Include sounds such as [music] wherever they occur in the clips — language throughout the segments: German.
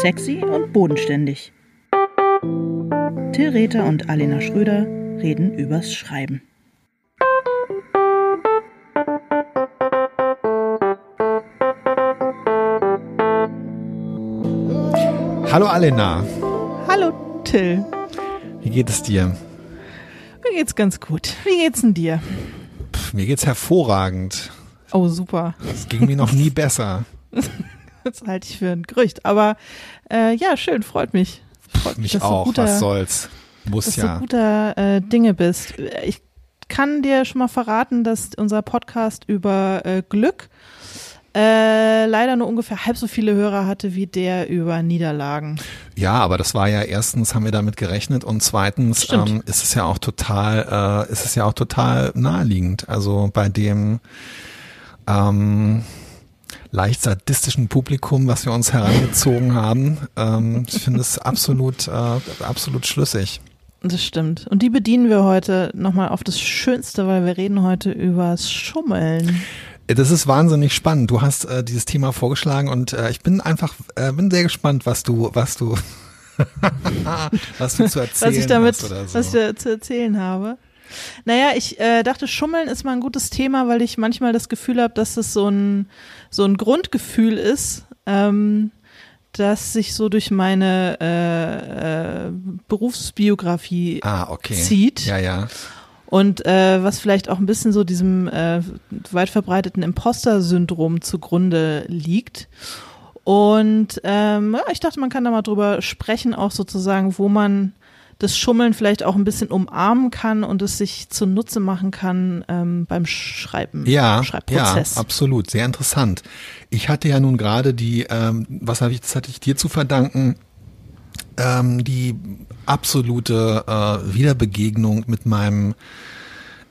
Sexy und bodenständig. Till Rether und Alena Schröder reden übers Schreiben. Hallo Alena. Hallo Till. Wie geht es dir? Mir geht's ganz gut. Wie geht's denn dir? Pff, mir geht's hervorragend. Oh, super. Es ging mir noch nie [laughs] besser. Das halte ich für ein Gerücht. Aber äh, ja, schön, freut mich. Freut mich auch. Guter, Was soll's? Muss dass ja. Dass du guter äh, Dinge bist. Ich kann dir schon mal verraten, dass unser Podcast über äh, Glück äh, leider nur ungefähr halb so viele Hörer hatte wie der über Niederlagen. Ja, aber das war ja erstens haben wir damit gerechnet und zweitens ähm, ist es ja auch total, äh, ist es ja auch total naheliegend. Also bei dem ähm, leicht sadistischen Publikum, was wir uns herangezogen haben. Ähm, ich finde es absolut, äh, absolut schlüssig. Das stimmt. Und die bedienen wir heute nochmal auf das Schönste, weil wir reden heute übers Schummeln. Das ist wahnsinnig spannend. Du hast äh, dieses Thema vorgeschlagen und äh, ich bin einfach, äh, bin sehr gespannt, was du, was du, [laughs] was du zu erzählen was ich damit, hast oder so. Was ich da zu erzählen habe. Naja, ich äh, dachte, Schummeln ist mal ein gutes Thema, weil ich manchmal das Gefühl habe, dass es so ein, so ein Grundgefühl ist, ähm, das sich so durch meine äh, äh, Berufsbiografie ah, okay. zieht. Ja, ja. Und äh, was vielleicht auch ein bisschen so diesem äh, weit verbreiteten Imposter-Syndrom zugrunde liegt. Und ähm, ja, ich dachte, man kann da mal drüber sprechen, auch sozusagen, wo man das Schummeln vielleicht auch ein bisschen umarmen kann und es sich zunutze machen kann ähm, beim Schreiben. Ja, Schreibprozess. ja, absolut, sehr interessant. Ich hatte ja nun gerade die, ähm, was habe ich, das hatte ich dir zu verdanken, ähm, die absolute äh, Wiederbegegnung mit meinem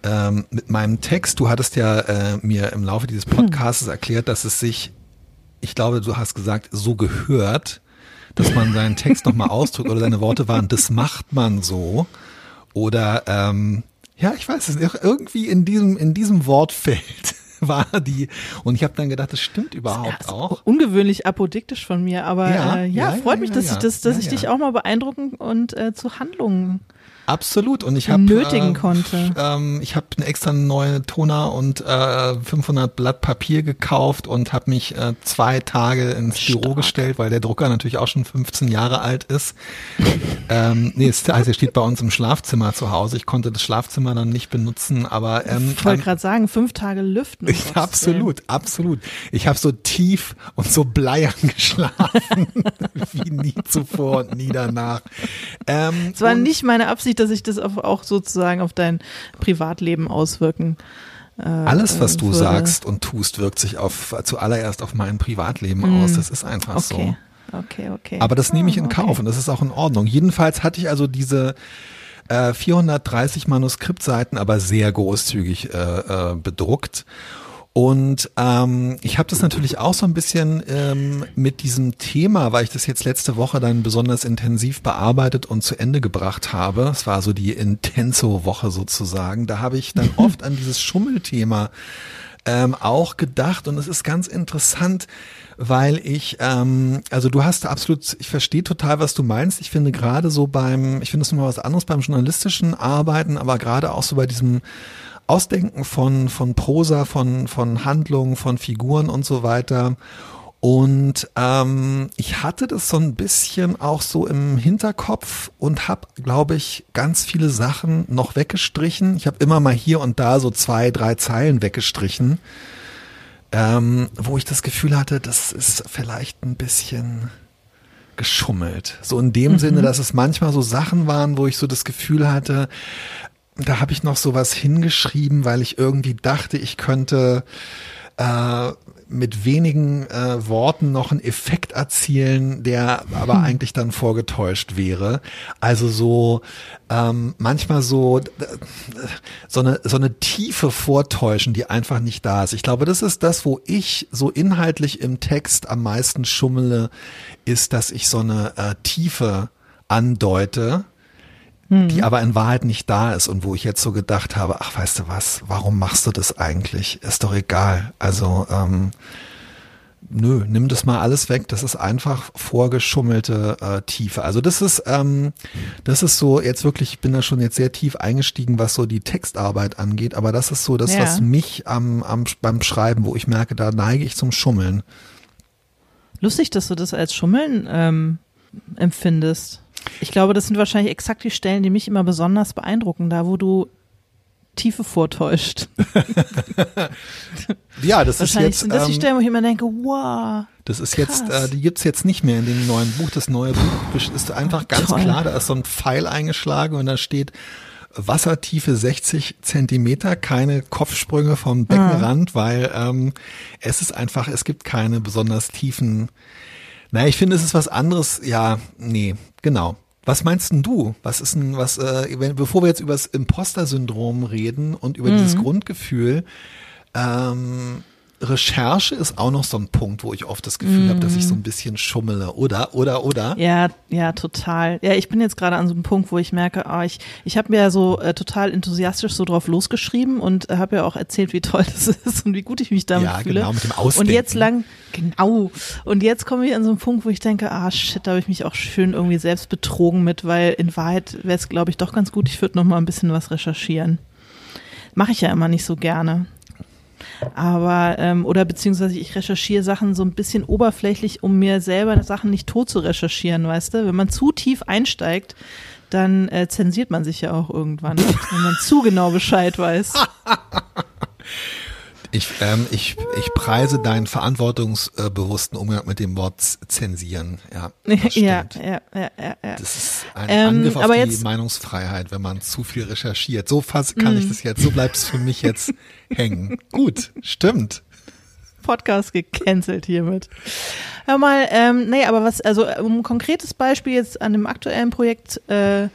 ähm, mit meinem Text. Du hattest ja äh, mir im Laufe dieses Podcasts hm. erklärt, dass es sich, ich glaube, du hast gesagt, so gehört, dass man seinen Text nochmal ausdrückt oder seine Worte waren, das macht man so. Oder ähm, ja, ich weiß es irgendwie in diesem, in diesem Wortfeld [laughs] war die. Und ich habe dann gedacht, das stimmt überhaupt das auch. Ungewöhnlich apodiktisch von mir, aber ja, äh, ja, ja, freut ja, mich, dass ich das, dass ich dich auch mal beeindrucken und äh, zu Handlungen Absolut. Und ich habe nötigen äh, konnte. Ähm, ich habe eine extra neue Toner und äh, 500 Blatt Papier gekauft und habe mich äh, zwei Tage ins Stark. Büro gestellt, weil der Drucker natürlich auch schon 15 Jahre alt ist. ähm, nee, es, also er steht bei uns im Schlafzimmer zu Hause. Ich konnte das Schlafzimmer dann nicht benutzen, aber ähm, ich wollte gerade sagen, fünf Tage lüften. Ich, absolut, absolut. Ich habe so tief und so bleiern [laughs] geschlafen wie nie zuvor und nie danach. Ähm, es war nicht meine Absicht dass sich das auch sozusagen auf dein Privatleben auswirken. Äh, Alles, was du würde. sagst und tust, wirkt sich auf zuallererst auf mein Privatleben mm. aus. Das ist einfach okay. so. Okay, okay. Aber das nehme ich in ah, Kauf okay. und das ist auch in Ordnung. Jedenfalls hatte ich also diese äh, 430 Manuskriptseiten, aber sehr großzügig äh, äh, bedruckt und ähm, ich habe das natürlich auch so ein bisschen ähm, mit diesem Thema, weil ich das jetzt letzte Woche dann besonders intensiv bearbeitet und zu Ende gebracht habe. Es war so die Intenso-Woche sozusagen. Da habe ich dann [laughs] oft an dieses Schummelthema ähm, auch gedacht und es ist ganz interessant, weil ich, ähm, also du hast absolut, ich verstehe total, was du meinst. Ich finde gerade so beim, ich finde es nochmal was anderes beim journalistischen Arbeiten, aber gerade auch so bei diesem Ausdenken von, von Prosa, von, von Handlungen, von Figuren und so weiter. Und ähm, ich hatte das so ein bisschen auch so im Hinterkopf und habe, glaube ich, ganz viele Sachen noch weggestrichen. Ich habe immer mal hier und da so zwei, drei Zeilen weggestrichen, ähm, wo ich das Gefühl hatte, das ist vielleicht ein bisschen geschummelt. So in dem mhm. Sinne, dass es manchmal so Sachen waren, wo ich so das Gefühl hatte, da habe ich noch sowas hingeschrieben, weil ich irgendwie dachte, ich könnte äh, mit wenigen äh, Worten noch einen Effekt erzielen, der aber hm. eigentlich dann vorgetäuscht wäre. Also so ähm, manchmal so so eine so eine Tiefe vortäuschen, die einfach nicht da ist. Ich glaube, das ist das, wo ich so inhaltlich im Text am meisten schummele, ist, dass ich so eine äh, Tiefe andeute mhm. die aber in Wahrheit nicht da ist und wo ich jetzt so gedacht habe, ach weißt du was, warum machst du das eigentlich? Ist doch egal. Also ähm, nö, nimm das mal alles weg. Das ist einfach vorgeschummelte äh, Tiefe. Also das ist, ähm, das ist so jetzt wirklich, ich bin da schon jetzt sehr tief eingestiegen, was so die Textarbeit angeht. Aber das ist so das, Ja. was mich am, am beim Schreiben, wo ich merke, da neige ich zum Schummeln. Lustig, dass du das als Schummeln ähm, empfindest. Ich glaube, das sind wahrscheinlich exakt die Stellen, die mich immer besonders beeindrucken, da wo du Tiefe vortäuscht. [laughs] Ja, das ist jetzt, sind das die ähm, Stellen, wo ich immer denke, wow. das ist jetzt, äh, die gibt's jetzt nicht mehr in dem neuen Buch. Das neue Buch ist einfach [laughs] ganz Toll. klar, da ist so ein Pfeil eingeschlagen und da steht Wassertiefe 60 Zentimeter, keine Kopfsprünge vom Beckenrand, weil ähm, es ist einfach, es gibt keine besonders tiefen. Naja, ich finde, es ist was anderes. Ja, nee, genau. Was meinst denn du? Was ist denn, was, äh, wenn, bevor wir jetzt über das Imposter-Syndrom reden und über dieses Grundgefühl, ähm, Recherche ist auch noch so ein Punkt, wo ich oft das Gefühl habe, dass ich so ein bisschen schummele, oder? Oder, oder? Ja, ja, total. Ja, ich bin jetzt gerade an so einem Punkt, wo ich merke, ah, ich, ich habe mir ja so äh, total enthusiastisch so drauf losgeschrieben und äh, habe ja auch erzählt, wie toll [laughs] das ist und wie gut ich mich damit Ja, fühle. genau, mit dem Und Ausdenken. jetzt lang, genau. Und jetzt komme ich an so einen Punkt, wo ich denke, ah shit, da habe ich mich auch schön irgendwie selbst betrogen mit, weil in Wahrheit wäre es, glaube ich, doch ganz gut, ich würde noch mal ein bisschen was recherchieren. Mache ich ja immer nicht so gerne. Aber, ähm, oder beziehungsweise ich recherchiere Sachen so ein bisschen oberflächlich, um mir selber Sachen nicht tot zu recherchieren, weißt du? Wenn man zu tief einsteigt, dann äh, zensiert man sich ja auch irgendwann, [laughs] wenn man zu genau Bescheid weiß. [laughs] Ich, ähm, ich, ich preise deinen verantwortungsbewussten Umgang mit dem Wort zensieren. Ja, [laughs] das ja, stimmt. ja, ja, ja, ja. Das ist ein Ähm, Angriff auf aber die jetzt- Meinungsfreiheit, wenn man zu viel recherchiert. So fass, kann Mhm. ich das jetzt, so bleibt es für mich jetzt [laughs] hängen. Gut, stimmt. Podcast gecancelt hiermit. Hör mal, ähm, nee, aber was, also um ein konkretes Beispiel jetzt an dem aktuellen Projekt äh,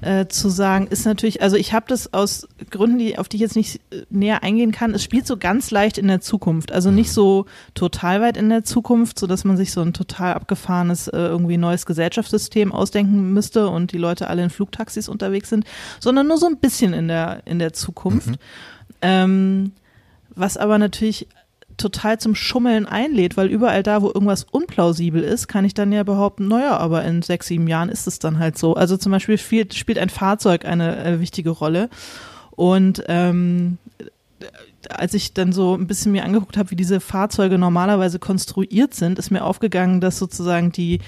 äh, zu sagen, ist natürlich, also ich habe das aus Gründen, die, auf die ich jetzt nicht äh, näher eingehen kann, es spielt so ganz leicht in der Zukunft, also nicht so total weit in der Zukunft, so dass man sich so ein total abgefahrenes, äh, irgendwie neues Gesellschaftssystem ausdenken müsste und die Leute alle in Flugtaxis unterwegs sind, sondern nur so ein bisschen in der, in der Zukunft. Ähm, was aber natürlich total zum Schummeln einlädt, weil überall da, wo irgendwas unplausibel ist, kann ich dann ja behaupten, naja, aber in sechs, sieben Jahren ist es dann halt so. Also zum Beispiel spielt, spielt ein Fahrzeug eine äh, wichtige Rolle. Und ähm, als ich dann so ein bisschen mir angeguckt habe, wie diese Fahrzeuge normalerweise konstruiert sind, ist mir aufgegangen, dass sozusagen die,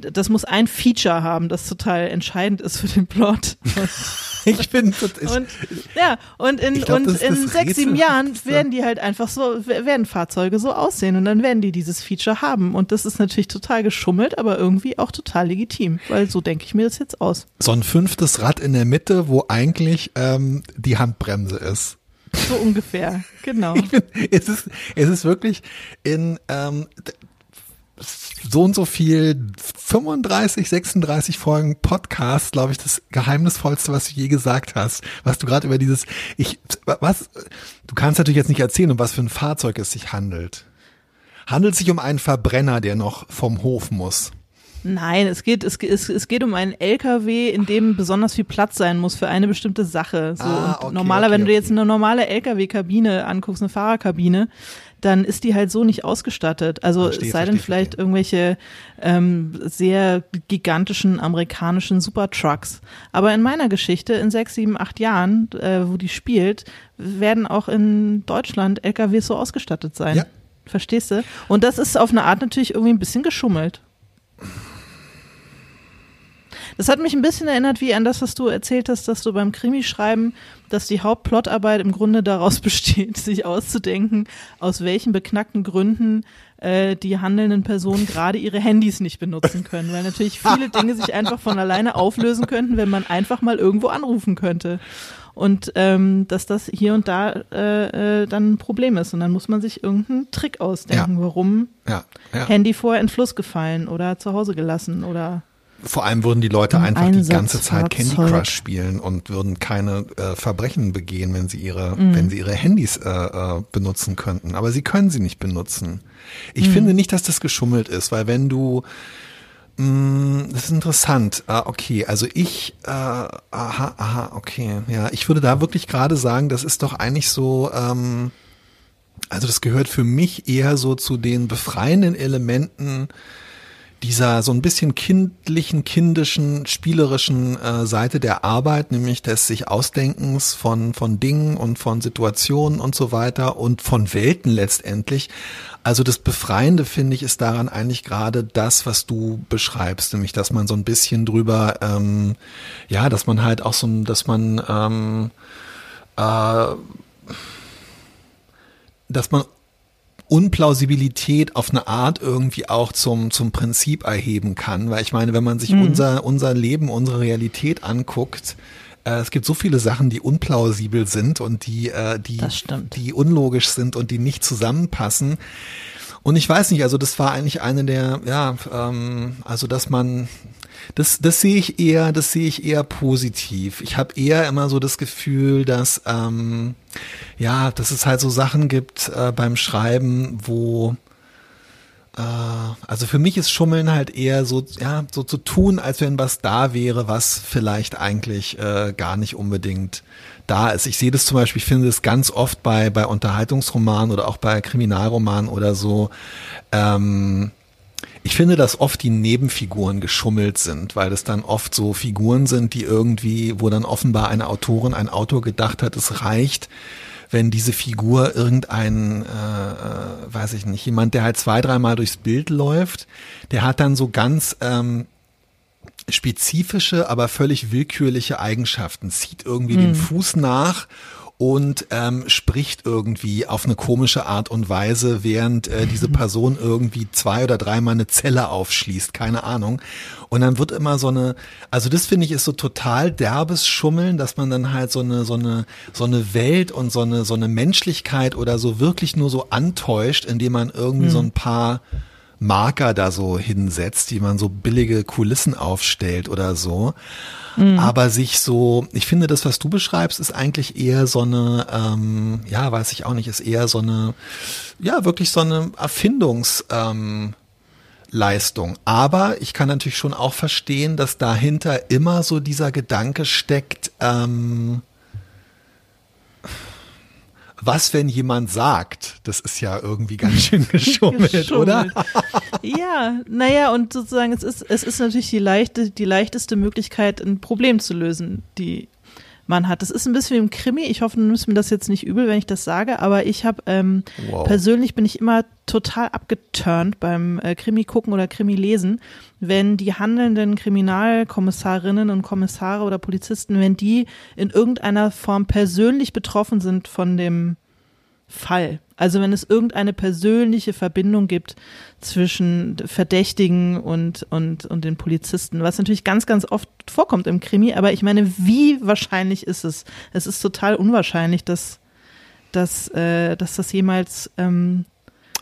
das muss ein Feature haben, das total entscheidend ist für den Plot. [laughs] Ich bin Und ja, und in, glaub, und in sechs, sieben Jahren [laughs] werden die halt einfach so, werden Fahrzeuge so aussehen und dann werden die dieses Feature haben. Und das ist natürlich total geschummelt, aber irgendwie auch total legitim, weil so denke ich mir das jetzt aus. so ein fünftes Rad in der Mitte, wo eigentlich ähm, die Handbremse ist. So ungefähr, genau. Bin, es ist, es ist wirklich in ähm, so und so viel 35, 36 Folgen Podcast, glaube ich, das geheimnisvollste, was du je gesagt hast. Was du gerade über dieses, ich, was, du kannst natürlich jetzt nicht erzählen, um was für ein Fahrzeug es sich handelt. Handelt sich um einen Verbrenner, der noch vom Hof muss. Nein, es geht, es, es, es geht um einen LKW, in dem besonders viel Platz sein muss für eine bestimmte Sache. So, Ah, okay, normaler, okay, wenn du okay. jetzt eine normale LKW-Kabine anguckst, eine Fahrerkabine, dann ist die halt so nicht ausgestattet. Also Verstehe, es sei denn vielleicht verstehe. irgendwelche ähm, sehr gigantischen amerikanischen Supertrucks. Aber in meiner Geschichte in sechs, sieben, acht Jahren, äh, wo die spielt, werden auch in Deutschland LKWs so ausgestattet sein. Ja. Verstehst du? Und das ist auf eine Art natürlich irgendwie ein bisschen geschummelt. Das hat mich ein bisschen erinnert wie an das, was du erzählt hast, dass du beim Krimi-Schreiben, dass die Hauptplotarbeit im Grunde daraus [laughs] besteht, sich auszudenken, aus welchen beknackten Gründen äh, die handelnden Personen gerade ihre Handys nicht benutzen können. Weil natürlich viele Dinge sich einfach von alleine auflösen könnten, wenn man einfach mal irgendwo anrufen könnte. Und ähm, dass das hier und da äh, äh, dann ein Problem ist. Und dann muss man sich irgendeinen Trick ausdenken, warum Ja, ja. Handy vorher in Fluss gefallen oder zu Hause gelassen oder Vor allem würden die Leute einfach die ganze Zeit Candy. Crush spielen und würden keine äh, Verbrechen begehen, wenn sie ihre, Mhm. wenn sie ihre Handys äh, äh, benutzen könnten. Aber sie können sie nicht benutzen. Mhm. Ich finde nicht, dass das geschummelt ist, weil wenn du mh, das ist interessant. Ah, okay, also ich, äh, aha, aha, okay, ja, ich würde da wirklich gerade sagen, das ist doch eigentlich so, ähm, also das gehört für mich eher so zu den befreienden Elementen dieser so ein bisschen kindlichen, kindischen, spielerischen äh, Seite der Arbeit, nämlich des sich Ausdenkens von, von Dingen und von Situationen und so weiter und von Welten letztendlich. Also das Befreiende, finde ich, ist daran eigentlich gerade das, was du beschreibst, nämlich dass man so ein bisschen drüber, ähm, ja, dass man halt auch so, dass man ähm, äh, dass man Unplausibilität auf eine Art irgendwie auch zum, zum Prinzip erheben kann. Weil ich meine, wenn man sich mhm. unser, unser Leben, unsere Realität anguckt, äh, es gibt so viele Sachen, die unplausibel sind und die, äh, die, die unlogisch sind und die nicht zusammenpassen. Und ich weiß nicht, also das war eigentlich eine der, ja, ähm, also dass man, das, das sehe ich eher, das sehe ich eher positiv. Ich habe eher immer so das Gefühl, dass ähm, ja, dass es halt so Sachen gibt äh, beim Schreiben, wo äh, also für mich ist Schummeln halt eher so, ja, so zu tun, als wenn was da wäre, was vielleicht eigentlich äh, gar nicht unbedingt da ist. Ich sehe das zum Beispiel, ich finde das ganz oft bei, bei Unterhaltungsromanen oder auch bei Kriminalromanen oder so. Ähm, ich finde, dass oft die Nebenfiguren geschummelt sind, weil es dann oft so Figuren sind, die irgendwie, wo dann offenbar eine Autorin, ein Autor gedacht hat, es reicht, wenn diese Figur irgendein, äh, äh, weiß ich nicht, jemand, der halt zwei, dreimal durchs Bild läuft, der hat dann so ganz ähm, spezifische, aber völlig willkürliche Eigenschaften, zieht irgendwie mhm. den Fuß nach und ähm, spricht irgendwie auf eine komische Art und Weise, während äh, diese Person irgendwie zwei oder dreimal eine Zelle aufschließt, keine Ahnung. Und dann wird immer so eine, also das finde ich ist so total derbes Schummeln, dass man dann halt so eine, so eine, so eine Welt und so eine, so eine Menschlichkeit oder so wirklich nur so antäuscht, indem man irgendwie mhm. so ein paar Marker da so hinsetzt, die man so billige Kulissen aufstellt oder so. Mhm. Aber sich so, ich finde, das, was du beschreibst, ist eigentlich eher so eine, ähm, ja, weiß ich auch nicht, ist eher so eine, ja, wirklich so eine Erfindungs, ähm, Leistung. Aber ich kann natürlich schon auch verstehen, dass dahinter immer so dieser Gedanke steckt, ähm, was, wenn jemand sagt, das ist ja irgendwie ganz schön geschummelt, [laughs] geschummelt. oder? ja, naja, und sozusagen, es ist, es ist natürlich die leichte, die leichteste Möglichkeit, ein Problem zu lösen, die man hat. Das ist ein bisschen wie im Krimi. Ich hoffe, du nimmst mir das jetzt nicht übel, wenn ich das sage, aber ich habe ähm, wow. persönlich bin ich immer total abgeturnt beim äh, Krimi gucken oder Krimi lesen, wenn die handelnden Kriminalkommissarinnen und Kommissare oder Polizisten, wenn die in irgendeiner Form persönlich betroffen sind von dem Fall. Also wenn es irgendeine persönliche Verbindung gibt zwischen Verdächtigen und, und, und den Polizisten, was natürlich ganz, ganz oft vorkommt im Krimi, aber ich meine, wie wahrscheinlich ist es? Es ist total unwahrscheinlich, dass, dass, äh, dass das jemals ähm,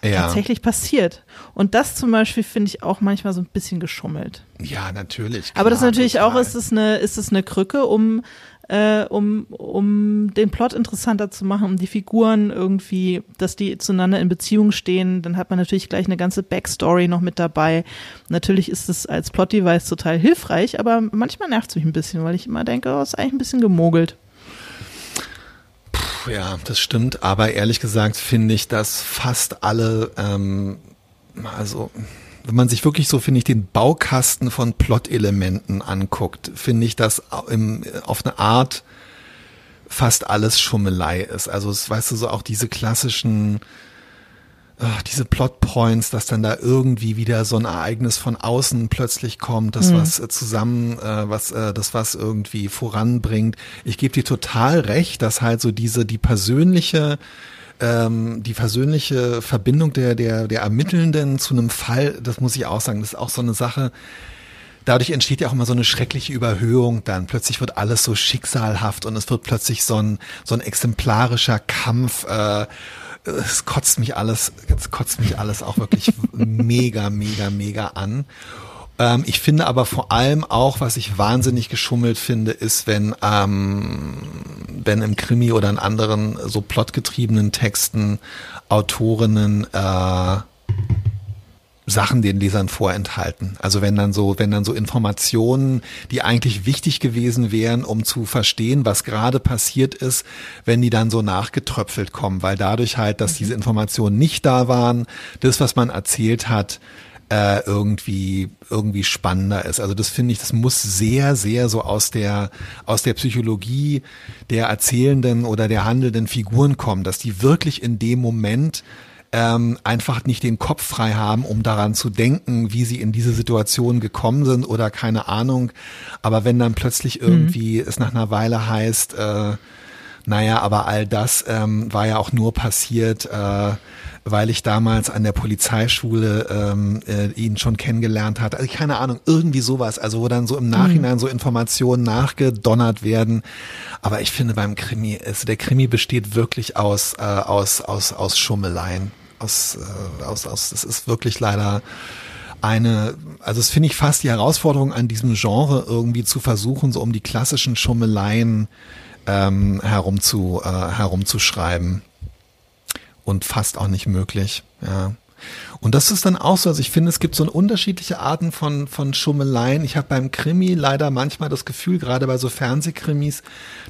ja. tatsächlich passiert. Und das zum Beispiel finde ich auch manchmal so ein bisschen geschummelt. Ja, natürlich. Klar, aber das ist natürlich total. auch, ist es eine, ist es eine Krücke, um äh, um, um den Plot interessanter zu machen, um die Figuren irgendwie, dass die zueinander in Beziehung stehen. Dann hat man natürlich gleich eine ganze Backstory noch mit dabei. Natürlich ist es als Plot-Device total hilfreich, aber manchmal nervt es mich ein bisschen, weil ich immer denke, oh, ist eigentlich ein bisschen gemogelt. Puh, ja, das stimmt. Aber ehrlich gesagt finde ich, dass fast alle, ähm, also wenn man sich wirklich so, finde ich, den Baukasten von Plot-Elementen anguckt, finde ich, dass im, auf eine Art fast alles Schummelei ist. Also es weißt du so auch diese klassischen ach, diese Plotpoints, dass dann da irgendwie wieder so ein Ereignis von außen plötzlich kommt, das mhm. was äh, zusammen, äh, was äh, das was irgendwie voranbringt. Ich gebe dir total recht, dass halt so diese die persönliche ähm, die persönliche Verbindung der, der, der Ermittelnden zu einem Fall, das muss ich auch sagen, das ist auch so eine Sache, dadurch entsteht ja auch immer so eine schreckliche Überhöhung dann. Plötzlich wird alles so schicksalhaft und es wird plötzlich so ein, so ein exemplarischer Kampf. Äh, es kotzt mich alles, es kotzt mich alles auch wirklich [laughs] mega, mega, mega an. Ähm, ich finde aber vor allem auch, was ich wahnsinnig geschummelt finde, ist, wenn, ähm, wenn im Krimi oder in anderen so plotgetriebenen Texten Autorinnen äh, Sachen den Lesern vorenthalten. Also wenn dann so, wenn dann so Informationen, die eigentlich wichtig gewesen wären, um zu verstehen, was gerade passiert ist, wenn die dann so nachgetröpfelt kommen, weil dadurch halt, dass diese Informationen nicht da waren, das, was man erzählt hat, äh, irgendwie irgendwie spannender ist. Also das finde ich, das muss sehr, sehr so aus der aus der Psychologie der erzählenden oder der handelnden Figuren kommen, dass die wirklich in dem Moment ähm, einfach nicht den Kopf frei haben, um daran zu denken, wie sie in diese Situation gekommen sind oder keine Ahnung. Aber wenn dann plötzlich mhm. irgendwie mhm. es nach einer Weile heißt, äh, naja, aber all das ähm, war ja auch nur passiert, äh, weil ich damals an der Polizeischule ähm, äh, ihn schon kennengelernt hatte. Also keine Ahnung, irgendwie sowas. Also wo dann so im Nachhinein mhm. so Informationen nachgedonnert werden. Aber ich finde beim Krimi, also der Krimi besteht wirklich aus äh, aus aus aus Schummeleien aus, äh, aus, aus, das ist wirklich leider eine, also es finde ich fast die Herausforderung an diesem Genre irgendwie zu versuchen, so um die klassischen Schummeleien ähm, herum zu, äh, herumzuschreiben. Und fast auch nicht möglich, ja. Und das ist dann auch so, also ich finde, es gibt so unterschiedliche Arten von, von Schummeleien. Ich habe beim Krimi leider manchmal das Gefühl, gerade bei so Fernsehkrimis,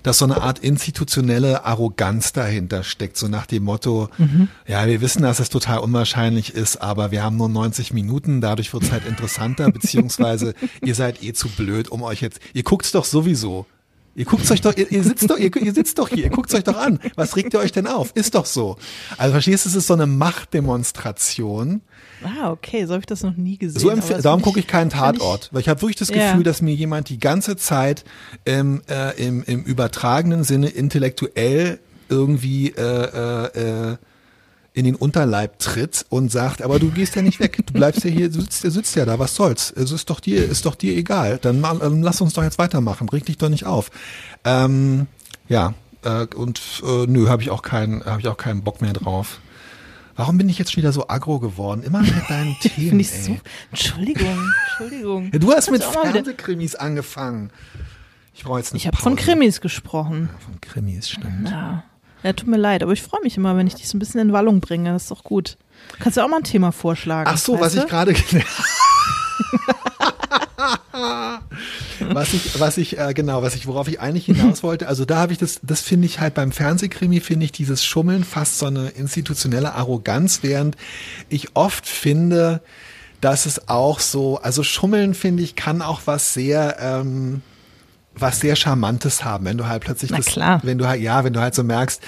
dass so eine Art institutionelle Arroganz dahinter steckt, so nach dem Motto, mhm. ja, wir wissen, dass es total unwahrscheinlich ist, aber wir haben nur 90 Minuten, dadurch wird es halt interessanter, beziehungsweise [laughs] ihr seid eh zu blöd, um euch jetzt, ihr guckt's doch sowieso. Ihr guckt euch doch, ihr, ihr sitzt doch, ihr, ihr, sitzt doch hier, ihr guckt euch doch an. Was regt ihr euch denn auf? Ist doch so. Also verstehst du, es ist so eine Machtdemonstration. Ah, okay, so habe ich das noch nie gesehen. So darum gucke ich keinen Tatort, ich, weil ich habe wirklich das Gefühl, ja. dass mir jemand die ganze Zeit ähm, äh, im, im übertragenen Sinne intellektuell irgendwie äh, äh, äh in den Unterleib tritt und sagt, aber du gehst ja nicht weg, du bleibst ja hier, du sitzt, du sitzt ja da, was soll's? Es ist doch dir, ist doch dir egal. Dann, dann lass uns doch jetzt weitermachen, reg dich doch nicht auf. Ähm, ja, äh, und äh, nö, habe ich auch keinen, habe ich auch keinen Bock mehr drauf. Warum bin ich jetzt schon wieder so aggro geworden? Immer mit deinen [laughs] Themen. ich so, Entschuldigung, Entschuldigung. Ja, du hast mit Fernsehkrimis angefangen. Ich brauche jetzt eine Ich habe von Krimis gesprochen. Ja, von Krimis, stimmt. Ja. Ja, tut mir leid, aber ich freue mich immer, wenn ich dich so ein bisschen in Wallung bringe. Das ist doch gut. Kannst du auch mal ein Thema vorschlagen? Ach so, was du? ich gerade. [laughs] was ich, was ich, äh, genau, was ich, worauf ich eigentlich hinaus [laughs] wollte, also da habe ich das, das finde ich halt beim Fernsehkrimi, finde ich dieses Schummeln fast so eine institutionelle Arroganz, während ich oft finde, dass es auch so, also Schummeln finde ich kann auch was sehr, ähm, was sehr Charmantes haben, wenn du halt plötzlich Na das, klar. wenn du halt, ja, wenn du halt so merkst,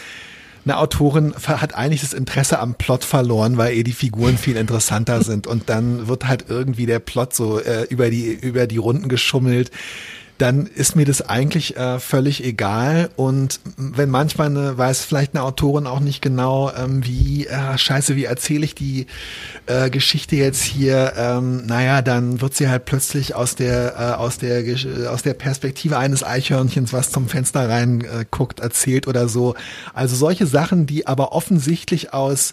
eine Autorin hat eigentlich das Interesse am Plot verloren, weil ihr die Figuren viel interessanter sind und dann wird halt irgendwie der Plot so äh, über die über die Runden geschummelt dann ist mir das eigentlich äh, völlig egal. Und wenn manchmal eine, weiß vielleicht eine Autorin auch nicht genau, ähm, wie, äh, scheiße, wie erzähle ich die äh, Geschichte jetzt hier, ähm, naja, dann wird sie halt plötzlich aus der, äh, aus der, aus der Perspektive eines Eichhörnchens, was zum Fenster rein äh, guckt, erzählt oder so. Also solche Sachen, die aber offensichtlich aus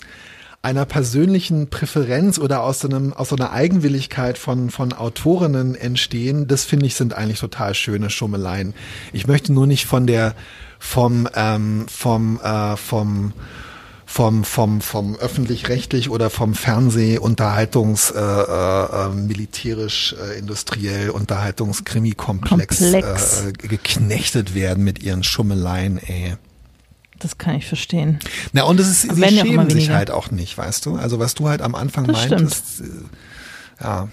einer persönlichen Präferenz oder aus so einem, aus so einer Eigenwilligkeit von, von Autorinnen entstehen, das finde ich sind eigentlich total schöne Schummeleien. Ich möchte nur nicht von der, vom, ähm, vom, äh, vom, vom, vom, vom öffentlich-rechtlich oder vom Fernseh, Unterhaltungs, äh, äh, militärisch, äh, industriell, Unterhaltungskrimi-Komplex äh, geknechtet werden mit ihren Schummeleien, ey. Das kann ich verstehen. Na, und es ist, sie schämen sich halt auch nicht, weißt du? Also, was du halt am Anfang das meintest, stimmt. Äh, ja.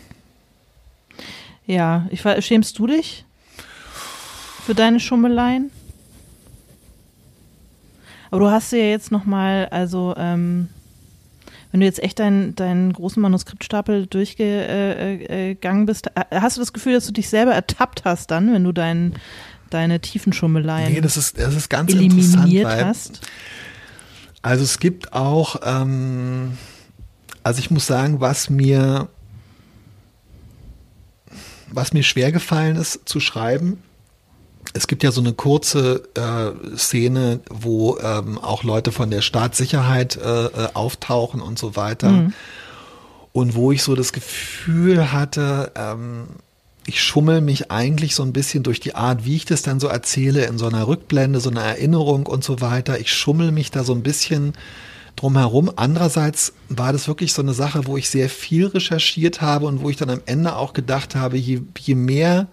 Ja, ich, schämst du dich für deine Schummeleien? Aber du hast ja jetzt nochmal, also, ähm, wenn du jetzt echt deinen dein großen Manuskriptstapel durchgegangen äh, äh, bist, äh, hast du das Gefühl, dass du dich selber ertappt hast dann, wenn du deinen deine Tiefenschummeleien nee, das ist, das ist ganz eliminiert hast? Also es gibt auch, ähm, also ich muss sagen, was mir, was mir schwer gefallen ist zu schreiben, es gibt ja so eine kurze äh, Szene, wo ähm, auch Leute von der Staatssicherheit äh, äh auftauchen und so weiter. Mhm. Und wo ich so das Gefühl hatte, ähm, ich schummel mich eigentlich so ein bisschen durch die Art, wie ich das dann so erzähle, in so einer Rückblende, so einer Erinnerung und so weiter. Ich schummel mich da so ein bisschen drumherum. Andererseits war das wirklich so eine Sache, wo ich sehr viel recherchiert habe und wo ich dann am Ende auch gedacht habe, je, je mehr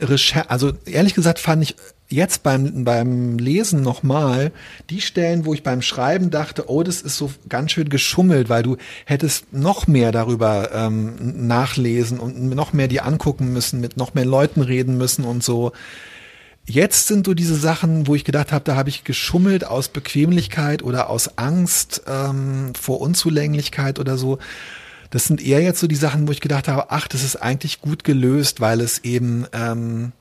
Recherche, also ehrlich gesagt fand ich jetzt beim, beim Lesen nochmal die Stellen, wo ich beim Schreiben dachte, oh, das ist so ganz schön geschummelt, weil du hättest noch mehr darüber ähm, nachlesen und noch mehr die angucken müssen, mit noch mehr Leuten reden müssen und so. Jetzt sind so diese Sachen, wo ich gedacht habe, da habe ich geschummelt aus Bequemlichkeit oder aus Angst ähm, vor Unzulänglichkeit oder so. Das sind eher jetzt so die Sachen, wo ich gedacht habe, ach, das ist eigentlich gut gelöst, weil es eben ähm,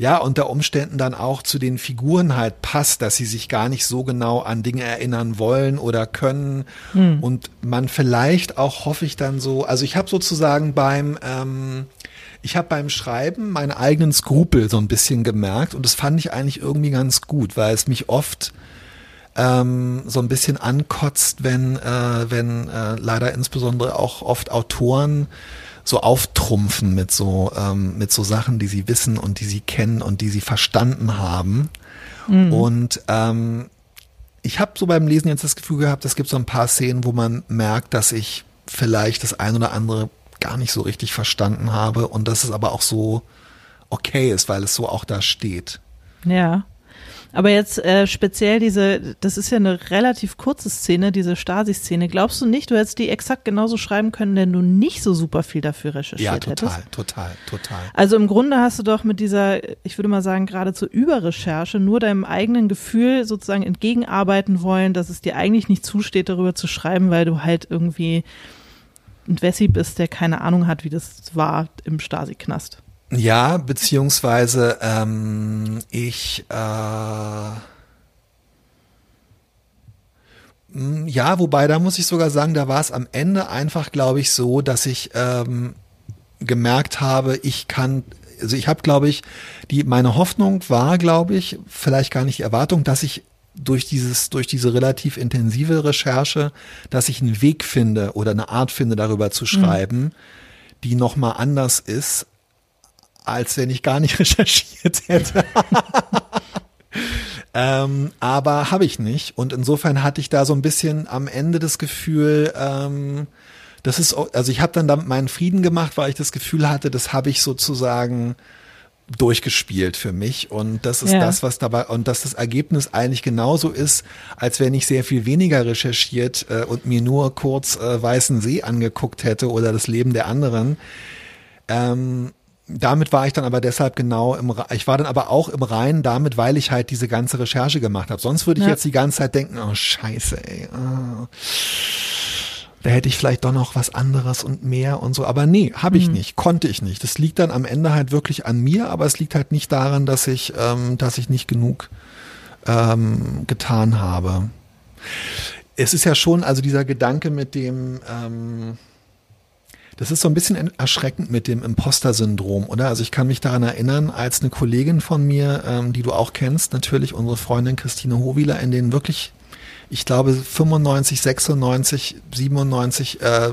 ja unter Umständen dann auch zu den Figuren halt passt, dass sie sich gar nicht so genau an Dinge erinnern wollen oder können hm. und man vielleicht auch hoffe ich dann so, also ich habe sozusagen beim ähm, ich habe beim Schreiben meine eigenen Skrupel so ein bisschen gemerkt und das fand ich eigentlich irgendwie ganz gut, weil es mich oft ähm, so ein bisschen ankotzt, wenn, äh, wenn äh, leider insbesondere auch oft Autoren so auftrumpfen mit so, ähm, mit so Sachen, die sie wissen und die sie kennen und die sie verstanden haben. Mhm. Und ähm, ich habe so beim Lesen jetzt das Gefühl gehabt, es gibt so ein paar Szenen, wo man merkt, dass ich vielleicht das ein oder andere gar nicht so richtig verstanden habe und dass es aber auch so okay ist, weil es so auch da steht. Ja. Aber jetzt äh, speziell diese, das ist ja eine relativ kurze Szene, diese Stasi-Szene. Glaubst du nicht, du hättest die exakt genauso schreiben können, wenn du nicht so super viel dafür recherchiert ja, total, hättest? total, total. Also im Grunde hast du doch mit dieser, ich würde mal sagen, geradezu Überrecherche nur deinem eigenen Gefühl sozusagen entgegenarbeiten wollen, dass es dir eigentlich nicht zusteht, darüber zu schreiben, weil du halt irgendwie ein Wessi bist, der keine Ahnung hat, wie das war im Stasi-Knast. Ja, beziehungsweise ähm, ich äh, hm, ja, wobei da muss ich sogar sagen, da war es am Ende einfach, glaube ich, so, dass ich ähm, gemerkt habe, ich kann, also ich habe, glaube ich, die meine Hoffnung war, glaube ich, vielleicht gar nicht die Erwartung, dass ich durch dieses, durch diese relativ intensive Recherche, dass ich einen Weg finde oder eine Art finde, darüber zu mhm. schreiben, mhm. die nochmal anders ist, als wenn ich gar nicht [laughs] recherchiert hätte. [laughs] ähm, aber habe ich nicht. Und insofern hatte ich da so ein bisschen am Ende das Gefühl, ähm, das ist, also ich habe dann damit meinen Frieden gemacht, weil ich das Gefühl hatte, das habe ich sozusagen durchgespielt für mich und das ist ja. das, was dabei und dass das Ergebnis eigentlich genauso ist, als wenn ich sehr viel weniger recherchiert äh, und mir nur kurz äh, Weißen See angeguckt hätte oder das Leben der anderen. Ähm, damit war ich dann aber deshalb genau im, ich war dann aber auch im Reinen damit, weil ich halt diese ganze Recherche gemacht habe. Sonst würde ich ja. jetzt die ganze Zeit denken, oh Scheiße, ey. Oh da hätte ich vielleicht doch noch was anderes und mehr und so. Aber nee, habe ich mhm. nicht, konnte ich nicht. Das liegt dann am Ende halt wirklich an mir, aber es liegt halt nicht daran, dass ich, ähm, dass ich nicht genug ähm, getan habe. Es ist ja schon, also dieser Gedanke mit dem, ähm, das ist so ein bisschen erschreckend mit dem Imposter-Syndrom, oder? Also ich kann mich daran erinnern, als eine Kollegin von mir, ähm, die du auch kennst, natürlich unsere Freundin Christine Howieler, in den wirklich ich glaube 95, 96, 97 äh,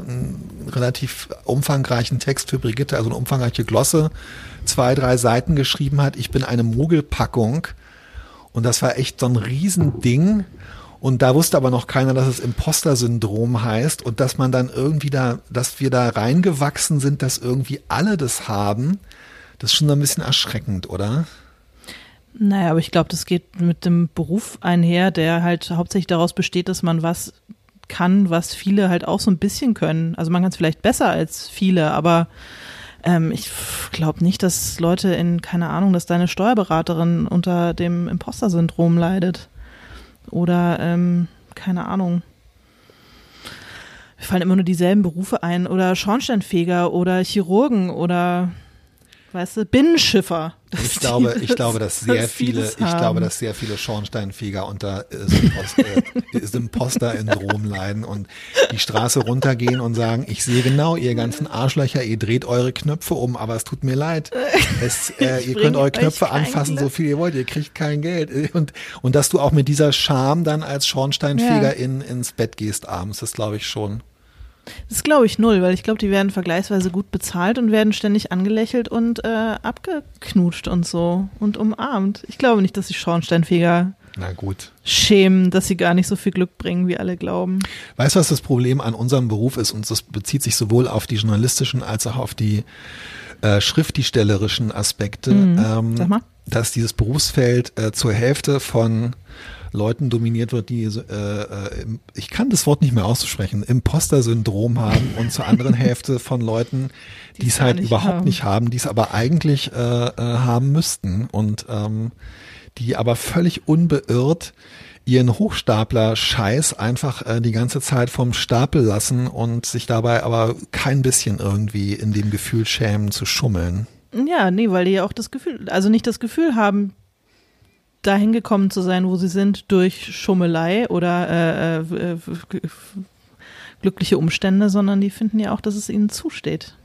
relativ umfangreichen Text für Brigitte, also eine umfangreiche Glosse, zwei, drei Seiten geschrieben hat. Ich bin eine Mogelpackung und das war echt so ein Riesending. Und da wusste aber noch keiner, dass es Imposter-Syndrom heißt und dass man dann irgendwie da, dass wir da reingewachsen sind, dass irgendwie alle das haben. Das ist schon ein bisschen erschreckend, oder? Naja, aber ich glaube, das geht mit dem Beruf einher, der halt hauptsächlich daraus besteht, dass man was kann, was viele halt auch so ein bisschen können. Also man kann es vielleicht besser als viele, aber ähm, ich glaube nicht, dass Leute in, keine Ahnung, dass deine Steuerberaterin unter dem Imposter-Syndrom leidet. Oder, ähm, keine Ahnung. Mir fallen immer nur dieselben Berufe ein. Oder Schornsteinfeger oder Chirurgen oder weißt du, Binnenschiffer. Ich glaube, ich glaube, dass sehr viele, ich glaube, dass sehr viele Schornsteinfeger unter äh, Imposter-Syndrom leiden und die Straße runtergehen und sagen, ich sehe genau, ihr ganzen Arschlöcher, ihr dreht eure Knöpfe um, aber es tut mir leid. Es, [laughs] äh, ihr könnt eure Knöpfe anfassen, so viel ihr wollt, ihr kriegt kein Geld. Und, und dass du auch mit dieser Scham dann als Schornsteinfeger ja. in, ins Bett gehst abends, das glaube ich schon. Das glaube ich null, weil ich glaube, die werden vergleichsweise gut bezahlt und werden ständig angelächelt und äh, abgeknutscht und so und umarmt. Ich glaube nicht, dass die Schornsteinfeger Na gut. schämen, dass sie gar nicht so viel Glück bringen, wie alle glauben. Weißt du, was das Problem an unserem Beruf ist? Und das bezieht sich sowohl auf die journalistischen als auch auf die äh, schriftstellerischen Aspekte, Mhm. ähm, Sag mal. dass dieses Berufsfeld äh, zur Hälfte von Leuten dominiert wird, die, äh, äh, ich kann das Wort nicht mehr auszusprechen, Imposter-Syndrom haben und zur anderen [laughs] Hälfte von Leuten, die es halt nicht überhaupt haben. nicht haben, die es aber eigentlich äh, äh, haben müssten und ähm, die aber völlig unbeirrt ihren Hochstapler-Scheiß einfach äh, die ganze Zeit vom Stapel lassen und sich dabei aber kein bisschen irgendwie in dem Gefühl schämen zu schummeln. Ja, nee, weil die ja auch das Gefühl, also nicht das Gefühl haben, dahin gekommen zu sein, wo sie sind, durch Schummelei oder äh, äh, glückliche Umstände, sondern die finden ja auch, dass es ihnen zusteht.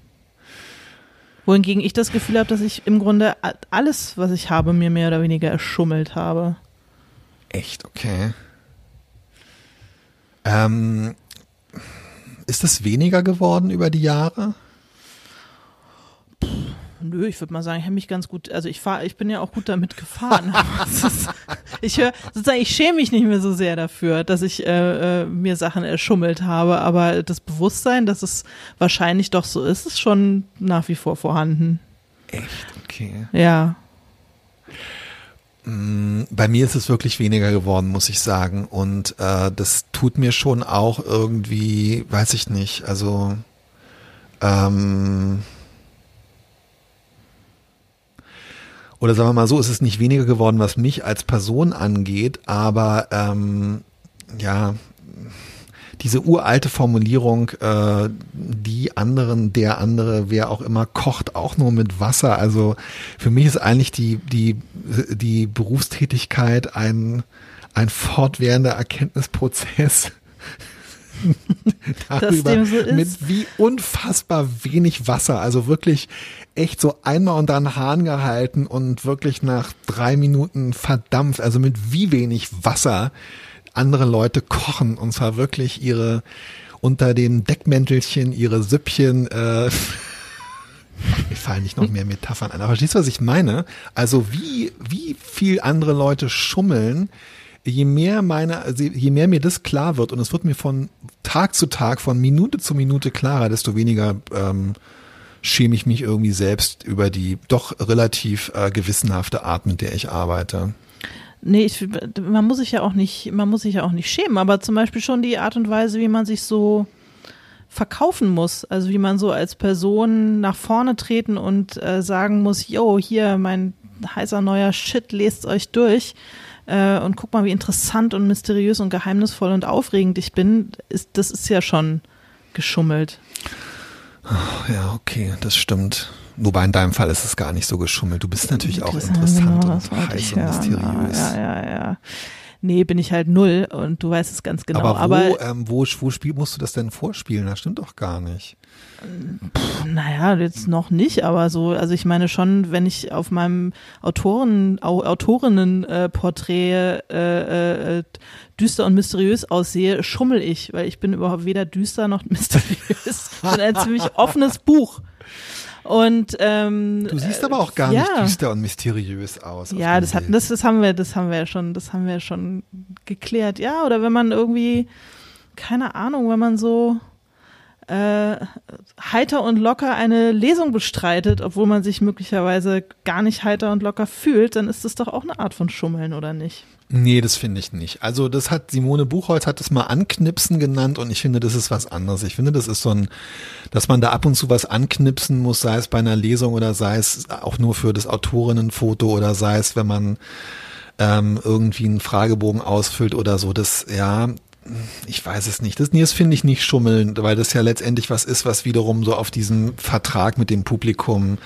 Wohingegen ich das Gefühl habe, dass ich im Grunde alles, was ich habe, mir mehr oder weniger erschummelt habe. Echt, okay. Ähm, ist es weniger geworden über die Jahre? Nö, ich würde mal sagen, ich habe mich ganz gut, also ich fahre, ich bin ja auch gut damit gefahren. [laughs] Ist, ich höre, sozusagen, ich schäme mich nicht mehr so sehr dafür, dass ich äh, äh, mir Sachen erschummelt habe, aber das Bewusstsein, dass es wahrscheinlich doch so ist, ist schon nach wie vor vorhanden. Echt, okay. Ja. Mm, Bei mir ist es wirklich weniger geworden, muss ich sagen. Und äh, das tut mir schon auch irgendwie, weiß ich nicht, also ähm, oder sagen wir mal so, es ist nicht weniger geworden, was mich als Person angeht, aber ähm, ja, diese uralte Formulierung, äh, die anderen, der andere, wer auch immer, kocht auch nur mit Wasser. Also für mich ist eigentlich die, die, die Berufstätigkeit ein, ein fortwährender Erkenntnisprozess. [laughs] darüber, so mit wie unfassbar wenig Wasser, also wirklich echt so einmal unter den Hahn gehalten und wirklich nach drei Minuten verdampft, also mit wie wenig Wasser andere Leute kochen und zwar wirklich ihre unter den Deckmäntelchen ihre Süppchen äh, [laughs] mir fallen nicht noch mehr Metaphern ein. Aber verstehst du, was ich meine? Also wie, wie viel andere Leute schummeln, je mehr meine, also je mehr mir das klar wird, und es wird mir von Tag zu Tag, von Minute zu Minute klarer, desto weniger ähm, schäme ich mich irgendwie selbst über die doch relativ äh, gewissenhafte Art, mit der ich arbeite. Nee, ich, man muss sich ja auch nicht, man muss sich ja auch nicht schämen, aber zum Beispiel schon die Art und Weise, wie man sich so verkaufen muss, also wie man so als Person nach vorne treten und äh, sagen muss, yo, hier mein heißer neuer Shit, lest euch durch äh, und guck mal, wie interessant und mysteriös und geheimnisvoll und aufregend ich bin, ist, das ist ja schon geschummelt. Ja, okay, das stimmt. Wobei in deinem Fall ist es gar nicht so geschummelt. Du bist natürlich auch interessant genau, und heiß und mysteriös. Ja, ja, ja. Nee, bin ich halt null und du weißt es ganz genau. aber wo, aber ähm, wo, wo spiel, musst du das denn vorspielen? Das stimmt doch gar nicht. Naja, jetzt noch nicht, aber so, also ich meine schon, wenn ich auf meinem Autoren, Au, Autorinnenporträt äh, äh, düster und mysteriös aussehe, schummel ich, weil ich bin überhaupt weder düster noch [laughs] mysteriös. Ich bin ein ziemlich offenes Buch. Und ähm, Du siehst aber auch gar ja. nicht düster und mysteriös aus. ja, das hat, das, das haben wir, das haben wir ja schon, das haben wir ja schon geklärt. Ja, oder wenn man irgendwie, keine Ahnung, wenn man so äh, heiter und locker eine Lesung bestreitet, obwohl man sich möglicherweise gar nicht heiter und locker fühlt, dann ist das doch auch eine Art von Schummeln, oder nicht? Nee, das finde ich nicht. Also das hat Simone Buchholz hat es mal anknipsen genannt und ich finde, das ist was anderes. Ich finde, das ist so ein, dass man da ab und zu was anknipsen muss, sei es bei einer Lesung oder sei es auch nur für das Autorinnenfoto oder sei es, wenn man ähm, irgendwie einen Fragebogen ausfüllt oder so. Das, ja, ich weiß es nicht. Das, das finde ich nicht schummeln, weil das ja letztendlich was ist, was wiederum so auf diesem Vertrag mit dem Publikum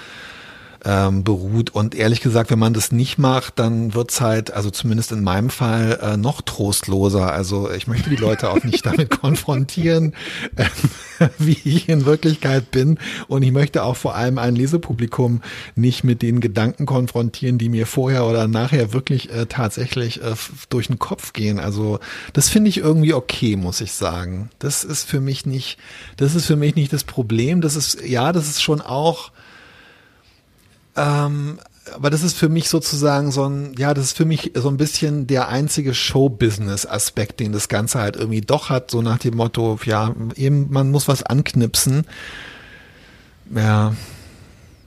ähm, beruht. Und ehrlich gesagt, wenn man das nicht macht, dann wird's halt, also zumindest in meinem Fall, äh, noch trostloser. Also ich möchte die Leute auch nicht damit [laughs] konfrontieren, ähm, [laughs] wie ich in Wirklichkeit bin. Und ich möchte auch vor allem ein Lesepublikum nicht mit den Gedanken konfrontieren, die mir vorher oder nachher wirklich äh, tatsächlich äh, durch den Kopf gehen. Also das finde ich irgendwie okay, muss ich sagen. Das ist für mich nicht, das ist für mich nicht das Problem. Das ist, ja, das ist schon auch ähm, aber das ist für mich sozusagen so ein, ja, das ist für mich so ein bisschen der einzige Show-Business-Aspekt, den das Ganze halt irgendwie doch hat, so nach dem Motto, ja, eben, man muss was anknipsen. Ja,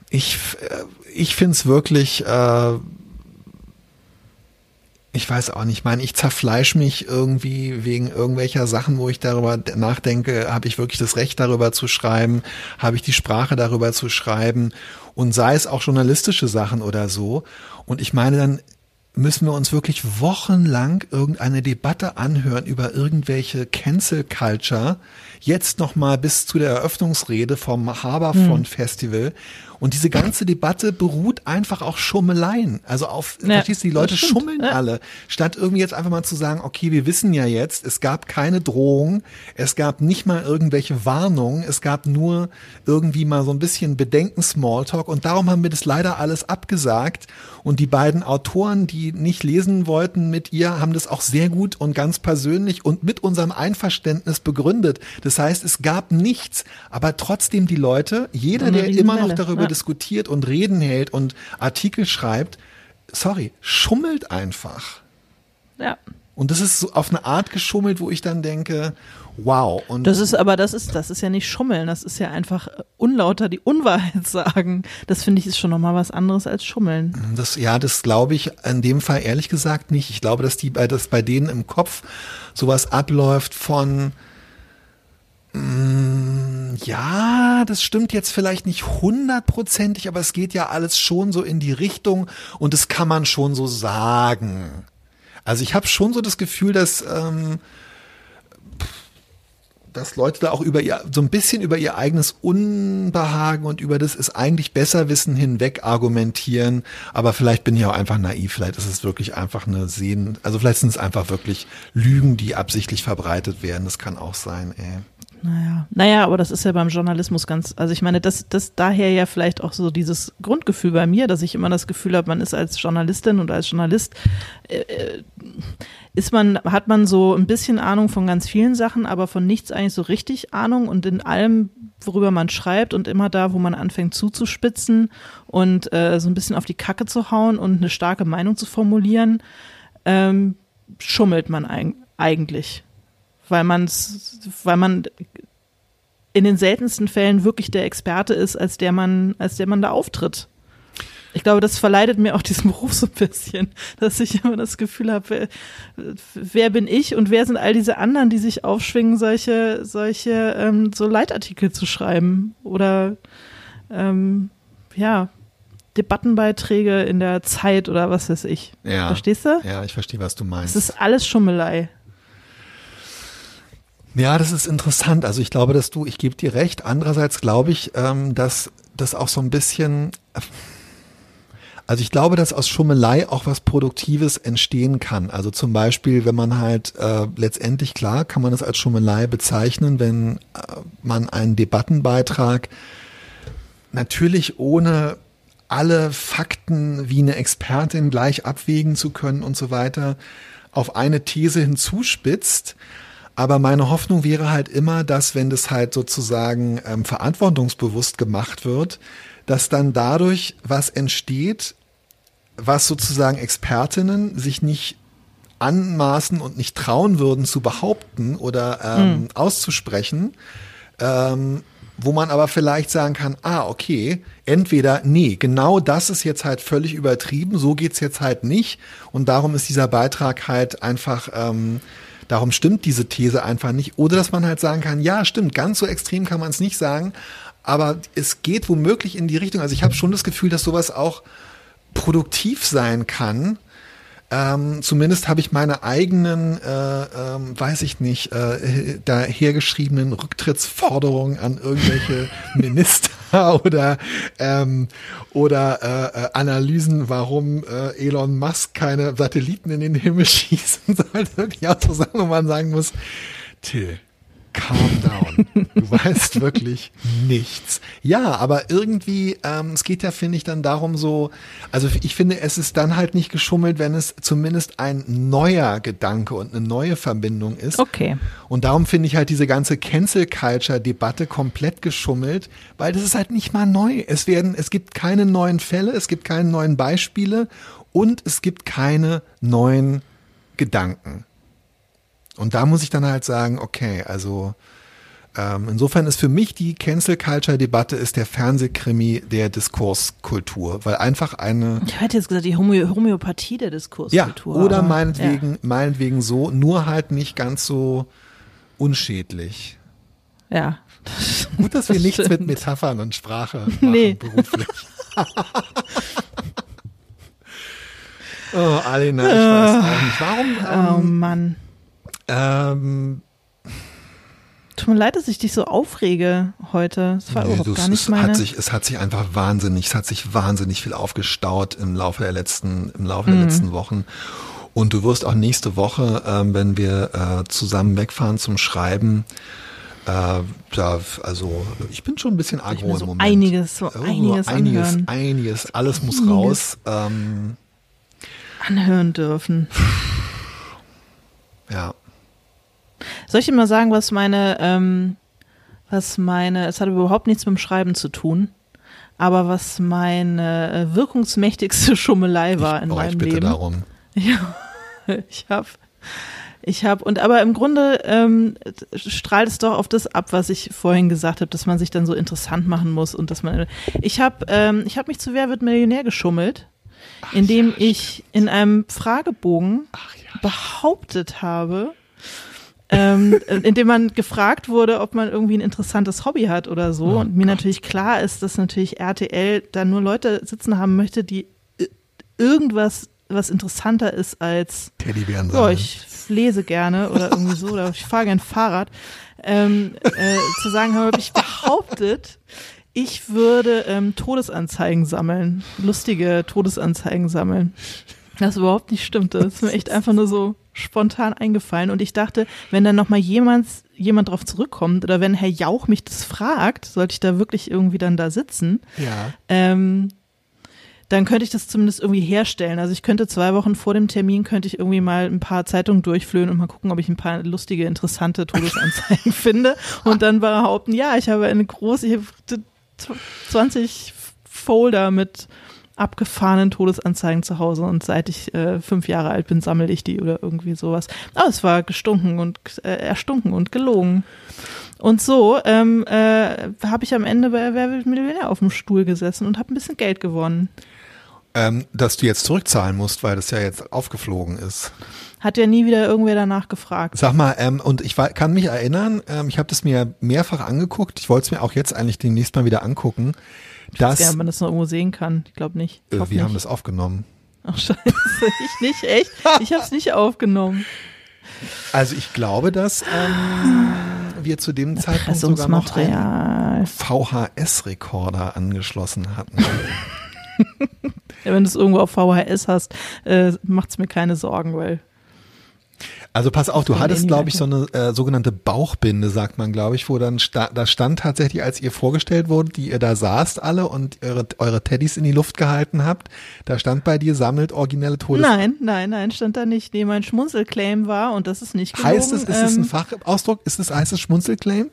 ich, äh, ich find's wirklich, äh, ich weiß auch nicht, ich meine, ich zerfleisch mich irgendwie wegen irgendwelcher Sachen, wo ich darüber nachdenke, habe ich wirklich das Recht darüber zu schreiben, habe ich die Sprache darüber zu schreiben? Und sei es auch journalistische Sachen oder so. Und ich meine, dann müssen wir uns wirklich wochenlang irgendeine Debatte anhören über irgendwelche Cancel Culture. Jetzt noch mal bis zu der Eröffnungsrede vom Haberfront hm. Festival und diese ganze Debatte beruht einfach auf Schummeleien. Also auf, ja, verstehst du, die Leute schummeln ja. alle. Statt irgendwie jetzt einfach mal zu sagen, okay, wir wissen ja jetzt, es gab keine Drohung, es gab nicht mal irgendwelche Warnungen, es gab nur irgendwie mal so ein bisschen Bedenken Smalltalk und darum haben wir das leider alles abgesagt. Und die beiden Autoren, die nicht lesen wollten mit ihr, haben das auch sehr gut und ganz persönlich und mit unserem Einverständnis begründet. Das heißt, es gab nichts, aber trotzdem die Leute, jeder, der immer noch darüber diskutiert und Reden hält und Artikel schreibt, sorry, schummelt einfach. Ja. Und das ist so auf eine Art geschummelt, wo ich dann denke, wow. Und das ist aber, das ist, das ist ja nicht schummeln, das ist ja einfach unlauter die Unwahrheit [laughs] sagen. Das finde ich ist schon nochmal was anderes als schummeln. Das, ja, das glaube ich in dem Fall ehrlich gesagt nicht. Ich glaube, dass die, dass bei denen im Kopf sowas abläuft von, Mm, ja, das stimmt jetzt vielleicht nicht hundertprozentig, aber es geht ja alles schon so in die Richtung und das kann man schon so sagen. Also ich habe schon so das Gefühl, dass ähm, dass Leute da auch über ihr so ein bisschen über ihr eigenes Unbehagen und über das ist eigentlich besser wissen hinweg argumentieren, aber vielleicht bin ich auch einfach naiv, vielleicht ist es wirklich einfach eine Sehen, also vielleicht sind es einfach wirklich Lügen, die absichtlich verbreitet werden, das kann auch sein, ey. Naja, naja, aber das ist ja beim Journalismus ganz, also ich meine, das, das daher ja vielleicht auch so dieses Grundgefühl bei mir, dass ich immer das Gefühl habe, man ist als Journalistin und als Journalist, äh, äh, ist man, hat man so ein bisschen Ahnung von ganz vielen Sachen, aber von nichts eigentlich so richtig Ahnung und in allem, worüber man schreibt und immer da, wo man anfängt zuzuspitzen und äh, so ein bisschen auf die Kacke zu hauen und eine starke Meinung zu formulieren, ähm, schummelt man eig eigentlich weil man weil man in den seltensten Fällen wirklich der Experte ist, als der man, als der man da auftritt. Ich glaube, das verleitet mir auch diesen [laughs] Beruf so ein bisschen, dass ich immer das Gefühl habe, wer, wer bin ich und wer sind all diese anderen, die sich aufschwingen, solche, solche ähm, so Leitartikel zu schreiben oder ähm, ja, Debattenbeiträge in der Zeit oder was weiß ich. Ja. Verstehst du? Ja, ich verstehe, was du meinst. Es ist alles Schummelei. Ja, das ist interessant. Also ich glaube, dass du, ich gebe dir recht. Andererseits glaube ich, ähm, dass das auch so ein bisschen, also ich glaube, dass aus Schummelei auch was Produktives entstehen kann. Also zum Beispiel, wenn man halt äh, letztendlich klar, kann man es als Schummelei bezeichnen, wenn äh, man einen Debattenbeitrag natürlich ohne alle Fakten wie eine Expertin gleich abwägen zu können und so weiter auf eine These hinzuspitzt aber meine Hoffnung wäre halt immer, dass wenn das halt sozusagen ähm, verantwortungsbewusst gemacht wird, dass dann dadurch was entsteht, was sozusagen Expertinnen sich nicht anmaßen und nicht trauen würden zu behaupten oder ähm, hm. auszusprechen, ähm, wo man aber vielleicht sagen kann, ah, okay, entweder, nee, genau das ist jetzt halt völlig übertrieben, so geht's jetzt halt nicht und darum ist dieser Beitrag halt einfach ähm, Darum stimmt diese These einfach nicht. Oder dass man halt sagen kann, ja, stimmt, ganz so extrem kann man es nicht sagen, aber es geht womöglich in die Richtung. Also ich habe schon das Gefühl, dass sowas auch produktiv sein kann, ähm, zumindest habe ich meine eigenen, äh, ähm, weiß ich nicht, äh, dahergeschriebenen Rücktrittsforderungen an irgendwelche [laughs] Minister oder ähm, oder äh, äh, Analysen, warum äh, Elon Musk keine Satelliten in den Himmel [laughs] schießen soll, wirklich auch so sagen, wo man sagen muss, Till, calm down. Du [laughs] weißt wirklich nichts. Ja, aber irgendwie, ähm, es geht ja, finde ich, dann darum so, also ich finde, es ist dann halt nicht geschummelt, wenn es zumindest ein neuer Gedanke und eine neue Verbindung ist. Okay. Und darum finde ich halt diese ganze Cancel Culture Debatte komplett geschummelt, weil das ist halt nicht mal neu. Es werden, es gibt keine neuen Fälle, es gibt keine neuen Beispiele und es gibt keine neuen Gedanken. Und da muss ich dann halt sagen, okay, also ähm, insofern ist für mich die Cancel Culture Debatte ist der Fernsehkrimi der Diskurskultur, weil einfach eine. Ich hätte jetzt gesagt, die Homö Homöopathie der Diskurskultur. Ja, oder meinetwegen, ja. meinetwegen so, nur halt nicht ganz so unschädlich. Ja. Gut, dass wir das nichts stimmt. mit Metaphern und Sprache [laughs] machen nee. beruflich. [laughs] oh, Alina, ich weiß auch nicht. Warum? Ähm, oh Mann. Ähm, Tut mir leid, dass ich dich so aufrege heute. Das war nee, überhaupt gar nicht es meine. Hat sich, es hat sich einfach wahnsinnig, es hat sich wahnsinnig viel aufgestaut im Laufe der letzten, im Laufe mhm. der letzten Wochen. Und du wirst auch nächste Woche, ähm, wenn wir äh, zusammen wegfahren zum Schreiben, äh, da, also ich bin schon ein bisschen agro so im Moment. Einiges, so oh, einiges, einiges, anhören. einiges, alles muss einiges raus. Ähm, anhören dürfen. Ja. Soll ich dir mal sagen, was meine, ähm, was meine, es hat überhaupt nichts mit dem Schreiben zu tun, aber was meine äh, wirkungsmächtigste [laughs] Schummelei war ich, in oh, meinem ich bitte Leben. Darum. [laughs] Ja, ich habe ich habe, und aber im Grunde ähm, strahlt es doch auf das ab, was ich vorhin gesagt habe, dass man sich dann so interessant machen muss und dass man. Ich habe ähm, ich hab mich zu Wer wird Millionär geschummelt, Ach, indem ja, ich in einem Fragebogen ja, behauptet habe, ähm, indem man gefragt wurde, ob man irgendwie ein interessantes Hobby hat oder so. Oh, und mir Gott. natürlich klar ist, dass natürlich RTL da nur Leute sitzen haben möchte, die irgendwas, was interessanter ist als Teddybären oh, ich lese gerne oder irgendwie so, oder ich fahre gern Fahrrad. Ähm, äh, zu sagen, habe ich behauptet, ich würde ähm, Todesanzeigen sammeln, lustige Todesanzeigen sammeln. Das überhaupt nicht stimmt. Das ist mir echt einfach nur so spontan eingefallen. Und ich dachte, wenn dann nochmal jemand, jemand drauf zurückkommt oder wenn Herr Jauch mich das fragt, sollte ich da wirklich irgendwie dann da sitzen, ja. ähm, dann könnte ich das zumindest irgendwie herstellen. Also ich könnte zwei Wochen vor dem Termin könnte ich irgendwie mal ein paar Zeitungen durchflöhen und mal gucken, ob ich ein paar lustige, interessante Todesanzeigen [laughs] finde und dann behaupten, ja, ich habe eine große, ich habe 20 Folder mit abgefahrenen Todesanzeigen zu Hause und seit ich äh, fünf Jahre alt bin, sammle ich die oder irgendwie sowas. Aber es war gestunken und äh, erstunken und gelogen. Und so ähm, äh, habe ich am Ende bei Wer wird Millionär auf dem Stuhl gesessen und habe ein bisschen Geld gewonnen. Ähm, dass du jetzt zurückzahlen musst, weil das ja jetzt aufgeflogen ist. Hat ja nie wieder irgendwer danach gefragt. Sag mal, ähm, und ich war, kann mich erinnern, ähm, ich habe das mir mehrfach angeguckt. Ich wollte es mir auch jetzt eigentlich demnächst mal wieder angucken. Ich dass, ob man das noch irgendwo sehen kann. Ich glaube nicht. Ich äh, wir nicht. haben das aufgenommen. Ach scheiße, [laughs] ich nicht, echt? Ich habe es nicht aufgenommen. Also ich glaube, dass ähm, wir zu dem Zeitpunkt sogar noch einen VHS-Rekorder angeschlossen hatten. [laughs] ja, wenn du es irgendwo auf VHS hast, äh, macht es mir keine Sorgen, weil also pass auf, du hattest, glaube ich, so eine äh, sogenannte Bauchbinde, sagt man, glaube ich, wo dann sta da stand tatsächlich, als ihr vorgestellt wurde, die ihr da saßt alle und eure, eure Teddys in die Luft gehalten habt, da stand bei dir, sammelt originelle Todes... Nein, nein, nein, stand da nicht. Nee, mein Schmunzelclaim war, und das ist nicht gelogen. Heißt es, ist ähm, es ein Fachausdruck? Ist es, heißt es Schmunzelclaim?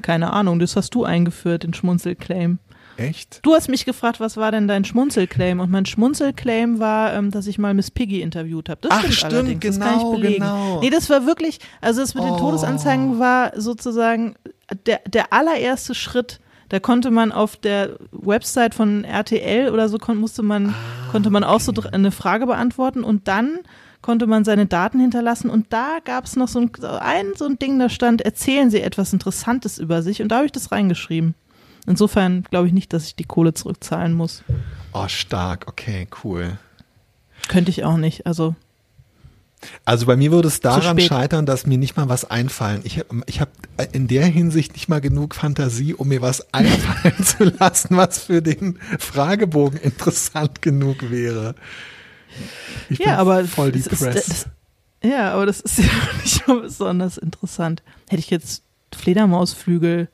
Keine Ahnung, das hast du eingeführt, den Schmunzelclaim. Echt? Du hast mich gefragt, was war denn dein Schmunzelclaim? Und mein Schmunzelclaim war, ähm, dass ich mal Miss Piggy interviewt habe. Das Ach, stimmt, stimmt allerdings. genau, das kann ich belegen. genau. Nee, das war wirklich, also das mit den Oh. Todesanzeigen war sozusagen der, der allererste Schritt. Da konnte man auf der Website von RTL oder so kon musste man, Ah, konnte man auch so dr- eine Frage beantworten und dann konnte man seine Daten hinterlassen und da gab es noch so ein, ein, so ein Ding, da stand, erzählen Sie etwas Interessantes über sich und da habe ich das reingeschrieben. Insofern glaube ich nicht, dass ich die Kohle zurückzahlen muss. Oh, stark, okay, cool. Könnte ich auch nicht. Also Also bei mir würde es daran scheitern, dass mir nicht mal was einfallen. Ich habe ich hab in der Hinsicht nicht mal genug Fantasie, um mir was [laughs] einfallen zu lassen, was für den Fragebogen interessant genug wäre. Ich bin ja, aber voll das ist, depressed. das, ja, aber das ist [laughs] ja nicht so besonders interessant. Hätte ich jetzt Fledermausflügel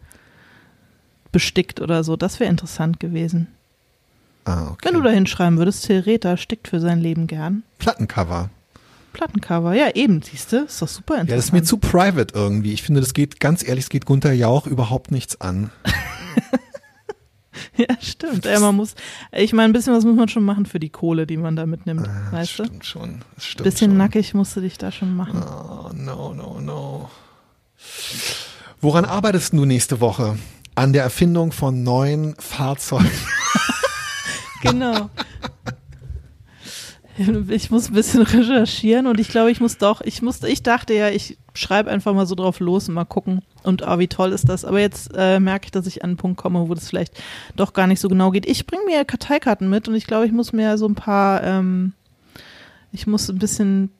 bestickt oder so. Das wäre interessant gewesen. Ah, okay. Wenn du da hinschreiben würdest, Rether stickt für sein Leben gern. Plattencover. Plattencover, ja, eben, siehst du, ist doch super interessant. Ja, das ist mir zu private irgendwie. Ich finde, das geht, ganz ehrlich, es geht Gunther Jauch überhaupt nichts an. [laughs] ja, stimmt. Ja, man muss, ich meine, ein bisschen was muss man schon machen für die Kohle, die man da mitnimmt, Ah, weißt du? stimmt schon. Das stimmt Bisschen schon. nackig musst du dich da schon machen. Oh, no, no, no. Woran arbeitest du nächste Woche? An der Erfindung von neuen Fahrzeugen. [laughs] Genau. Ich muss ein bisschen recherchieren und ich glaube, ich muss doch, ich musste, ich dachte ja, ich schreibe einfach mal so drauf los und mal gucken und ah, wie toll ist das. Aber jetzt äh, merke ich, dass ich an einen Punkt komme, wo das vielleicht doch gar nicht so genau geht. Ich bringe mir Karteikarten mit und ich glaube, ich muss mir so ein paar, ähm, ich muss ein bisschen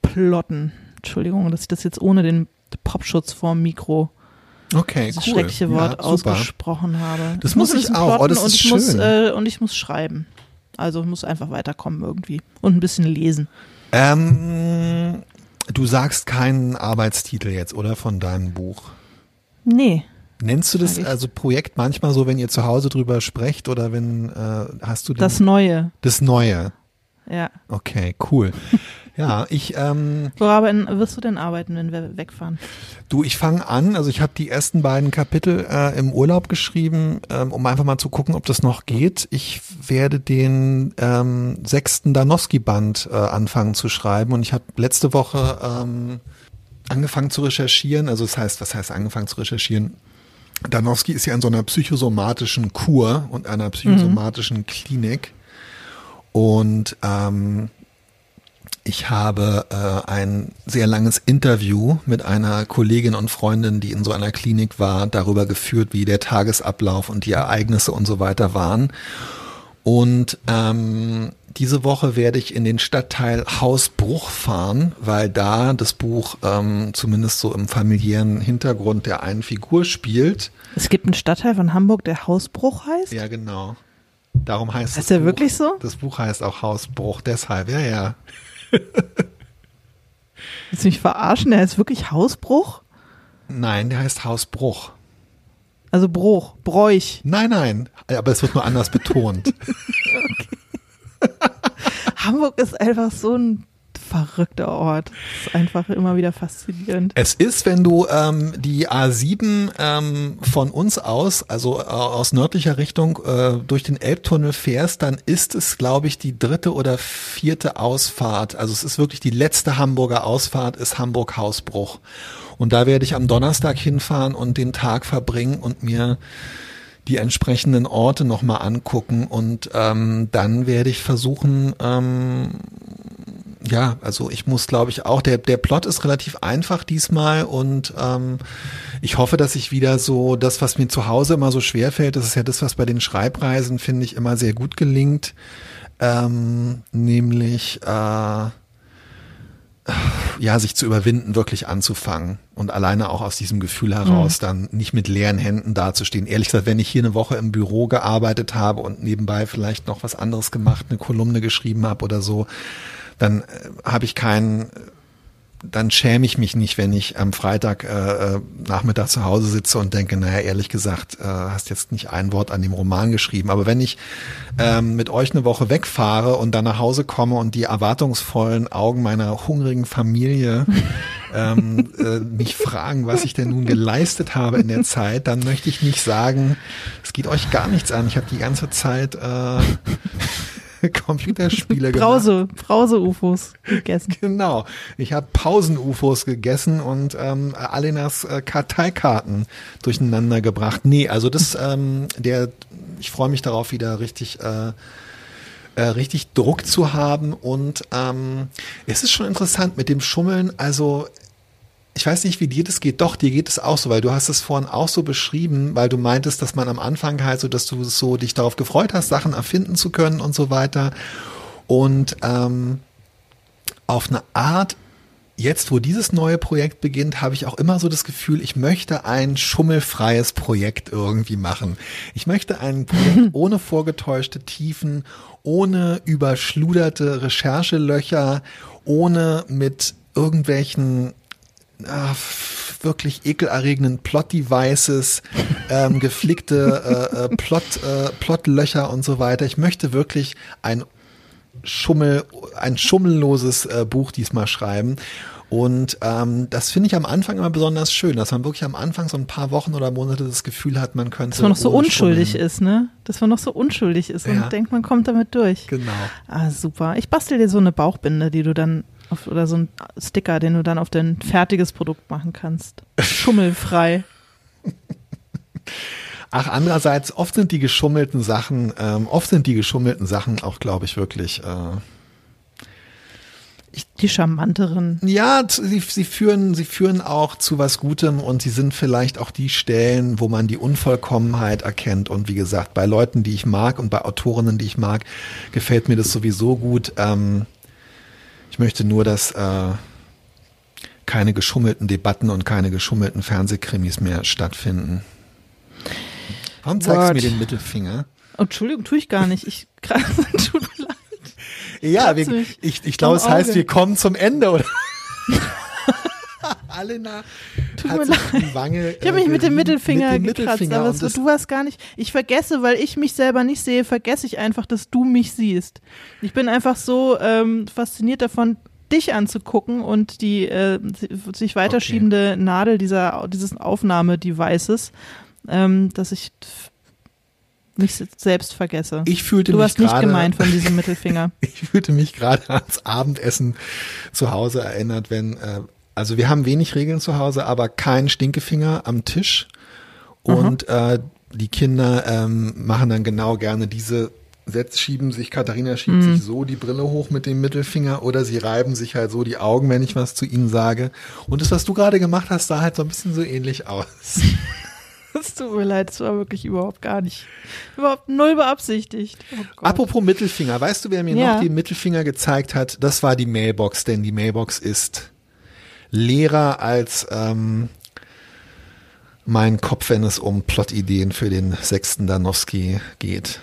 plotten. Entschuldigung, dass ich das jetzt ohne den Popschutz vorm Mikro, Okay, dieses cool. schreckliche Wort, ja, ausgesprochen habe. Das Ich muss ein ich auch. Oh, das und ist ich muss schön. äh, und ich muss schreiben. Also ich muss einfach weiterkommen irgendwie und ein bisschen lesen. Ähm, du sagst keinen Arbeitstitel jetzt, oder? Von deinem Buch. Nee. Nennst du das also Projekt manchmal so, wenn ihr zu Hause drüber sprecht oder wenn äh, hast du den, Das Neue. das Neue? Ja. Okay, cool. [laughs] Ja, ich ähm, Woran wirst du denn arbeiten, wenn wir wegfahren? Du, ich fange an, also ich habe die ersten beiden Kapitel äh, im Urlaub geschrieben, ähm, um einfach mal zu gucken, ob das noch geht. Ich werde den ähm, sechsten Danowski-Band äh, anfangen zu schreiben und ich habe letzte Woche ähm, angefangen zu recherchieren, also das heißt, was heißt angefangen zu recherchieren? Danowski ist ja in so einer psychosomatischen Kur und einer psychosomatischen Klinik und ähm, ich habe äh, ein sehr langes Interview mit einer Kollegin und Freundin, die in so einer Klinik war, darüber geführt, wie der Tagesablauf und die Ereignisse und so weiter waren. Und ähm, diese Woche werde ich in den Stadtteil Hausbruch fahren, weil da das Buch ähm, zumindest so im familiären Hintergrund der einen Figur spielt. Es gibt einen Stadtteil von Hamburg, der Hausbruch heißt. Ja, genau. Darum heißt Heißt das der Buch, wirklich so? Das Buch heißt auch Hausbruch, deshalb, ja, ja. Willst du mich verarschen? Der heißt wirklich Hausbruch? Nein, der heißt Hausbruch. Also Bruch, Bräuch. Nein, nein, aber es wird nur anders betont. [laughs] Hamburg ist einfach so ein verrückter Ort. Das ist einfach immer wieder faszinierend. Es ist, wenn du ähm, die A7 ähm, von uns aus, also äh, aus nördlicher Richtung äh, durch den Elbtunnel fährst, dann ist es, glaube ich, die dritte oder vierte Ausfahrt. Also es ist wirklich die letzte Hamburger Ausfahrt, ist Hamburg-Hausbruch. Und da werde ich am Donnerstag hinfahren und den Tag verbringen und mir die entsprechenden Orte nochmal angucken und ähm, dann werde ich versuchen, ähm, ja, also ich muss, glaube ich, auch, der, der Plot ist relativ einfach diesmal und ähm, ich hoffe, dass ich wieder so das, was mir zu Hause immer so schwer fällt, das ist ja das, was bei den Schreibreisen, finde ich, immer sehr gut gelingt, ähm, nämlich äh, ja, sich zu überwinden, wirklich anzufangen und alleine auch aus diesem Gefühl heraus dann nicht mit leeren Händen dazustehen. Ehrlich gesagt, wenn ich hier eine Woche im Büro gearbeitet habe und nebenbei vielleicht noch was anderes gemacht, eine Kolumne geschrieben habe oder so, dann äh, habe ich keinen, dann schäme ich mich nicht, wenn ich am Freitag äh, äh, Nachmittag zu Hause sitze und denke, naja, ehrlich gesagt, äh, hast jetzt nicht ein Wort an dem Roman geschrieben. Aber wenn ich ähm, mit euch eine Woche wegfahre und dann nach Hause komme und die erwartungsvollen Augen meiner hungrigen Familie [laughs] ähm, äh, mich fragen, was ich denn nun geleistet habe in der Zeit, dann möchte ich nicht sagen, es geht euch gar nichts an. Ich habe die ganze Zeit äh, [laughs] Computerspiele gemacht. Brause, Brause-UFOs gegessen. [laughs] Genau. Ich habe Pausen-UFOs gegessen und ähm, Alenas äh, Karteikarten durcheinander gebracht. Nee, also das, [laughs] ähm, der, ich freue mich darauf, wieder richtig, äh, äh, richtig Druck zu haben. Und ähm, es ist schon interessant mit dem Schummeln. Also ich weiß nicht, wie dir das geht. Doch, dir geht es auch so, weil du hast es vorhin auch so beschrieben, weil du meintest, dass man am Anfang halt so, dass du so dich darauf gefreut hast, Sachen erfinden zu können und so weiter. Und ähm, auf eine Art, jetzt wo dieses neue Projekt beginnt, habe ich auch immer so das Gefühl, ich möchte ein schummelfreies Projekt irgendwie machen. Ich möchte ein Projekt [laughs] ohne vorgetäuschte Tiefen, ohne überschluderte Recherchelöcher, ohne mit irgendwelchen ah, wirklich ekelerregenden Plot-Devices ähm, [laughs] geflickte äh, äh, Plot, äh, Plotlöcher und so weiter. Ich möchte wirklich ein Schummel, ein schummelloses äh, Buch diesmal schreiben. Und ähm, das finde ich am Anfang immer besonders schön, dass man wirklich am Anfang so ein paar Wochen oder Monate das Gefühl hat, man könnte. Dass man noch so unschuldig schummeln. ist, ne? Dass man noch so unschuldig ist und Ja. denkt, man kommt damit durch. Genau. Ah, super. Ich bastel dir so eine Bauchbinde, die du dann auf, oder so ein Sticker, den du dann auf dein fertiges Produkt machen kannst. Schummelfrei. Ach, andererseits, oft sind die geschummelten Sachen, ähm, oft sind die geschummelten Sachen auch, glaube ich, wirklich. Äh, Die charmanteren. Ja, sie, sie führen, sie führen auch zu was Gutem und sie sind vielleicht auch die Stellen, wo man die Unvollkommenheit erkennt. Und wie gesagt, bei Leuten, die ich mag und bei Autorinnen, die ich mag, gefällt mir das sowieso gut. Ähm, ich möchte nur, dass äh, keine geschummelten Debatten und keine geschummelten Fernsehkrimis mehr stattfinden. Warum zeigst du mir den Mittelfinger? Oh, Entschuldigung, tue ich gar nicht. Ich [laughs] [laughs] tut mir leid. Ja, wir, ich, ich glaube, es heißt, wir kommen zum Ende, oder? [laughs] Alena Tut hat sich die Wange. Ich habe mich mit dem Mittelfinger mit dem gekratzt, Mittelfinger aber du hast gar nicht. Ich vergesse, weil ich mich selber nicht sehe, vergesse ich einfach, dass du mich siehst. Ich bin einfach so ähm, fasziniert davon, dich anzugucken und die äh, si- sich weiterschiebende Nadel dieser dieses Aufnahmedevices, ähm, dass ich mich se- selbst vergesse. ich fühlte du mich hast nicht gemeint von diesem [laughs] Mittelfinger. ich fühlte mich gerade ans Abendessen zu Hause erinnert, wenn, äh, also wir haben wenig Regeln zu Hause, aber kein Stinkefinger am Tisch. Und äh, die Kinder ähm, machen dann genau gerne diese Sätze, schieben sich, Katharina schiebt sich so die Brille hoch mit dem Mittelfinger oder sie reiben sich halt so die Augen, wenn ich was zu ihnen sage. Und das, was du gerade gemacht hast, sah halt so ein bisschen so ähnlich aus. [laughs] Es tut mir leid, es war wirklich überhaupt gar nicht, überhaupt null beabsichtigt. Oh. Apropos Mittelfinger, weißt du, wer mir Ja. noch den Mittelfinger gezeigt hat? Das war die Mailbox, denn die Mailbox ist leerer als ähm, mein Kopf, wenn es um Plotideen für den sechsten Danowski geht.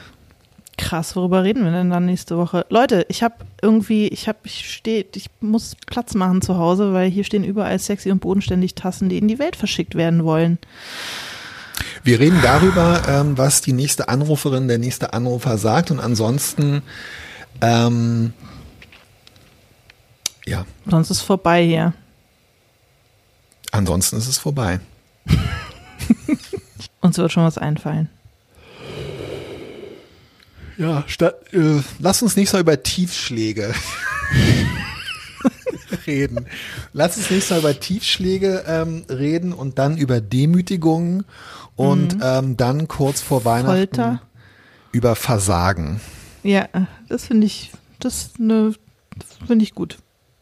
Krass, worüber reden wir denn dann nächste Woche? Leute, ich habe irgendwie, ich habe, ich stehe, ich muss Platz machen zu Hause, weil hier stehen überall sexy und bodenständig Tassen, die in die Welt verschickt werden wollen. Wir reden darüber, ähm, was die nächste Anruferin, der nächste Anrufer sagt und ansonsten, ähm, ja, Sonst ist vorbei hier. Ansonsten ist es vorbei. [laughs] Uns wird schon was einfallen. Ja, statt, äh, lass uns nicht so über Tiefschläge [laughs] reden. Lass uns nicht so über Tiefschläge ähm, reden und dann über Demütigungen und ähm, dann kurz vor Weihnachten Folter. über Versagen. Ja, das finde ich, das ne, finde ich gut.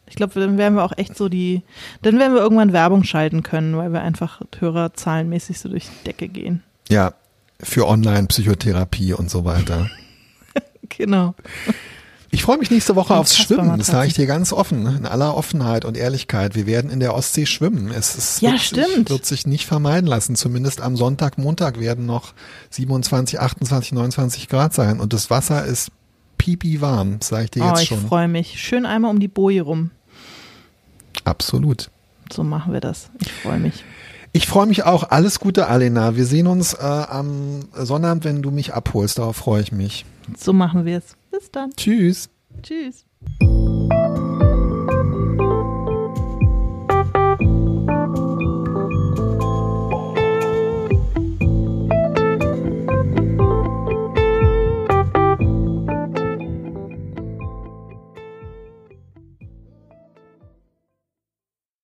Ich glaube, dann werden wir auch echt so die, dann werden wir irgendwann Werbung schalten können, weil wir einfach hörerzahlenmäßig so durch die Decke gehen. Ja, für Online-Psychotherapie und so weiter. [laughs] Genau. Ich freue mich nächste Woche aufs Schwimmen. Das sage ich dir ganz offen, in aller Offenheit und Ehrlichkeit. Wir werden in der Ostsee schwimmen. Es ist, Ja, wird, stimmt. Sich, wird sich nicht vermeiden lassen. Zumindest am Sonntag, Montag werden noch 27, 28, 29 Grad sein. Und das Wasser ist pipi warm, sage ich dir Oh, jetzt ich schon. freue mich. Schön einmal um die Boje rum. Absolut. So machen wir das. Ich freue mich. Ich freue mich auch. Alles Gute, Alena. Wir sehen uns äh, am Sonnabend, wenn du mich abholst. Darauf freue ich mich. So machen wir es. Bis dann. Tschüss. Tschüss.